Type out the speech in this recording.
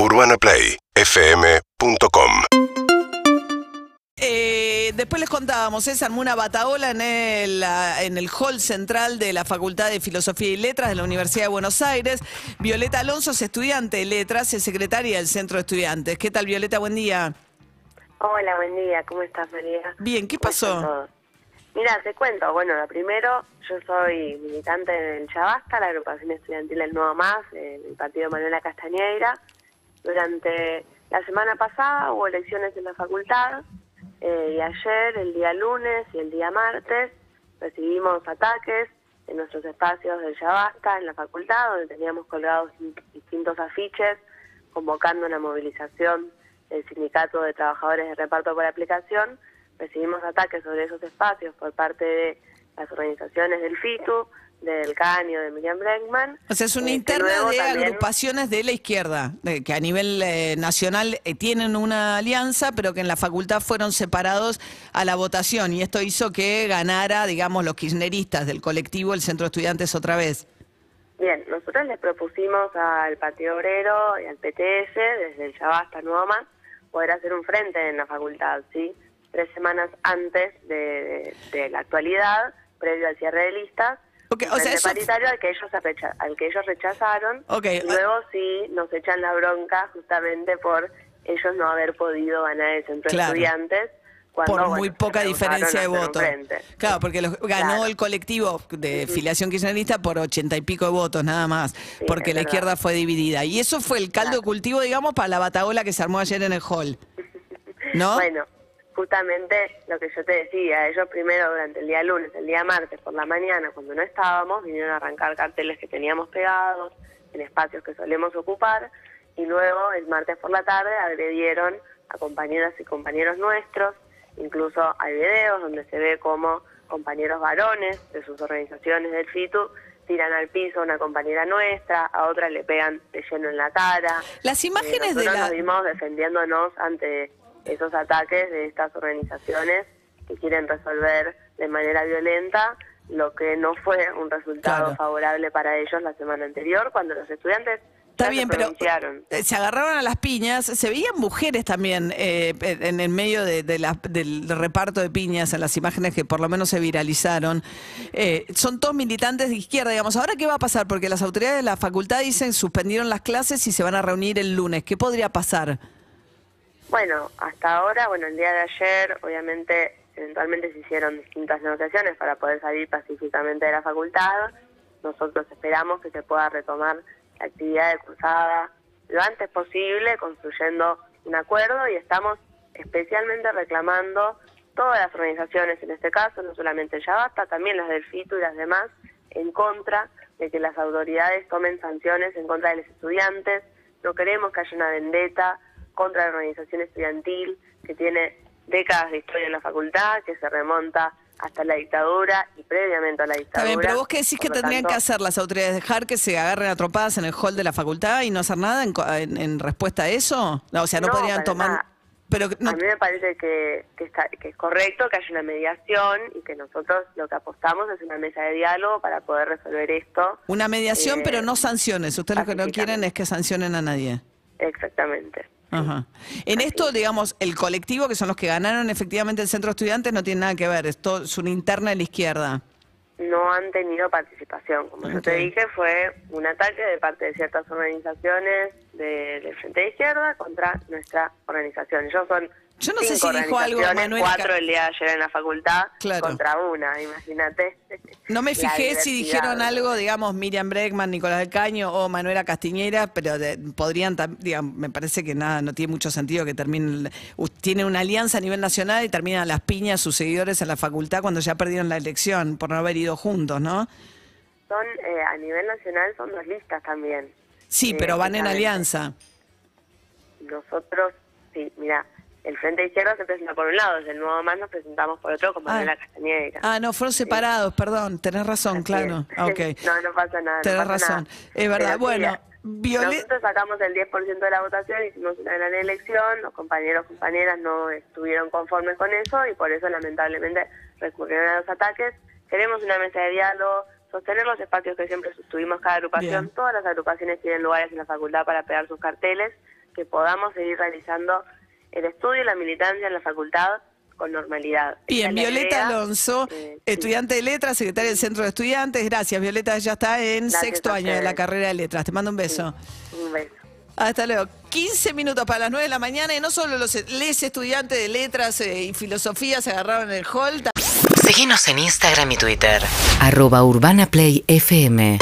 UrbanaPlayFM.com Eh, después les contábamos, se armó una bataola en el, en el hall central de la Facultad de Filosofía y Letras de la Universidad de Buenos Aires. Violeta Alonso es estudiante de letras, es secretaria del Centro de Estudiantes. ¿Qué tal, Violeta? Buen día. Hola, buen día. ¿Cómo estás, María? Bien, ¿qué ¿Cómo están pasó? Mira, te cuento. Bueno, lo primero, yo soy militante del Chavasta, la agrupación estudiantil del Nuevo Más, en el partido Manuela Castañeira. Durante la semana pasada hubo elecciones en la facultad eh, y ayer, el día lunes y el día martes, recibimos ataques en nuestros espacios del Chavasta, en la facultad, donde teníamos colgados distintos afiches convocando una movilización del Sindicato de Trabajadores de Reparto por Aplicación. Recibimos ataques sobre esos espacios por parte de las organizaciones del FITU, del CANIO, de Miriam Bregman. O sea, es una Eh, interna de también- agrupaciones de la izquierda, de- que a nivel eh, nacional eh, tienen una alianza, pero que en la facultad fueron separados a la votación. Y esto hizo que ganara, digamos, los kirchneristas del colectivo, el Centro de Estudiantes otra vez. Bien, nosotros les propusimos al Partido Obrero y al PTS, desde el Chavasta Nuevo Más, poder hacer un frente en la facultad, ¿sí? Tres semanas antes de, de- de la actualidad, previo al cierre de listas, Ok, un o sea, frente eso- paritario al que, ellos recha- al que ellos rechazaron, ah- luego sí nos echan la bronca justamente por ellos no haber podido ganar el centro Claro. de estudiantes. Cuando, por bueno, muy poca diferencia de votos. Claro, porque los- ganó Claro. el colectivo de filiación kirchnerista por ochenta y pico de votos, nada más, porque la verdad. izquierda fue dividida. Y eso fue el caldo de cultivo, digamos, para la bataola que se armó ayer en el hall. ¿No? Bueno, justamente lo que yo te decía, ellos primero durante el día lunes, el día martes por la mañana, cuando no estábamos, vinieron a arrancar carteles que teníamos pegados en espacios que solemos ocupar y luego el martes por la tarde agredieron a compañeras y compañeros nuestros, incluso hay videos donde se ve como compañeros varones de sus organizaciones del FITU tiran al piso a una compañera nuestra, a otra le pegan de lleno en la cara. Las imágenes de nosotros la... nos vimos defendiéndonos ante esos ataques de estas organizaciones que quieren resolver de manera violenta lo que no fue un resultado Claro. favorable para ellos la semana anterior cuando los estudiantes Está bien, se pero eh, se agarraron a las piñas, se veían mujeres también eh, en el medio de, de la- del reparto de piñas en las imágenes que por lo menos se viralizaron. Eh, son todos militantes de izquierda, digamos. ¿Ahora qué va a pasar? Porque las autoridades de la facultad dicen suspendieron las clases y se van a reunir el lunes. ¿Qué podría pasar? Bueno, hasta ahora, bueno, el día de ayer, obviamente, eventualmente se hicieron distintas negociaciones para poder salir pacíficamente de la facultad. Nosotros esperamos que se pueda retomar la actividad de cursada lo antes posible, construyendo un acuerdo y estamos especialmente reclamando todas las organizaciones, en este caso, no solamente el Yabasta, también las del FITU y las demás, en contra de que las autoridades tomen sanciones en contra de los estudiantes. No queremos que haya una vendetta contra la organización estudiantil que tiene décadas de historia en la facultad, que se remonta hasta la dictadura y previamente a la Está dictadura. bien, pero vos qué decís que tendrían tanto, que hacer las autoridades, dejar que se agarren a trompadas en el hall de la facultad y no hacer nada en, en- en respuesta a eso? No, o sea, no, No, podrían tomar... nada. Pero no, A mí me parece que, que, está- que es correcto que haya una mediación y que nosotros lo que apostamos es una mesa de diálogo para poder resolver esto. Una mediación, Eh, pero no sanciones. Ustedes lo que no quieren es que sancionen a nadie. Exactamente. Ajá. En esto, digamos, el colectivo, que son los que ganaron efectivamente el centro de estudiantes, no tiene nada que ver. Esto es una interna de la izquierda. No han tenido participación. Como yo te dije, fue un ataque de parte de ciertas organizaciones de- del Frente de Izquierda contra nuestra organización. Ellos son Yo no sé si dijo algo Manuel cuatro el día de ayer en la facultad Claro. contra una, imagínate. No me fijé si dijeron algo, digamos, Miriam Bregman, Nicolás del Caño o Manuela Castiñera, pero de- podrían, digamos, me parece que nada, no tiene mucho sentido que terminen, tienen una alianza a nivel nacional y terminan las piñas sus seguidores en la facultad cuando ya perdieron la elección por no haber ido juntos, ¿no? Son, eh, a nivel nacional son dos listas también. Sí, Eh, pero van en alianza. Nosotros, sí, mira, el Frente de Izquierda se presenta por un lado, desde el Nuevo Más nos presentamos por otro, como Ah. Manuela Castañeda. Ah, no, fueron separados, perdón, tenés razón, Así claro. Ah, no, no pasa nada. no Tenés pasa razón. nada. Es verdad. Pero Bueno, Violet- Nosotros sacamos el 10% de la votación, hicimos una gran elección, los compañeros compañeras no estuvieron conformes con eso y por eso lamentablemente recurrieron a los ataques. Queremos una mesa de diálogo, sostener los espacios que siempre sostuvimos cada agrupación. Bien. Todas las agrupaciones tienen lugares en la facultad para pegar sus carteles. que podamos seguir realizando el estudio y la militancia en la facultad con normalidad. Bien, Violeta idea. Alonso, Eh, sí. estudiante de letras, secretaria del Centro de Estudiantes. Gracias, Violeta, ya está en Gracias sexto año de la carrera de letras. Te mando un beso. Un beso. Hasta luego. 15 minutos para las 9 de la mañana y no solo los les estudiantes de letras eh, y filosofía se agarraron en el hall, Seguinos en Instagram y Twitter. Arroba Urbana Play FM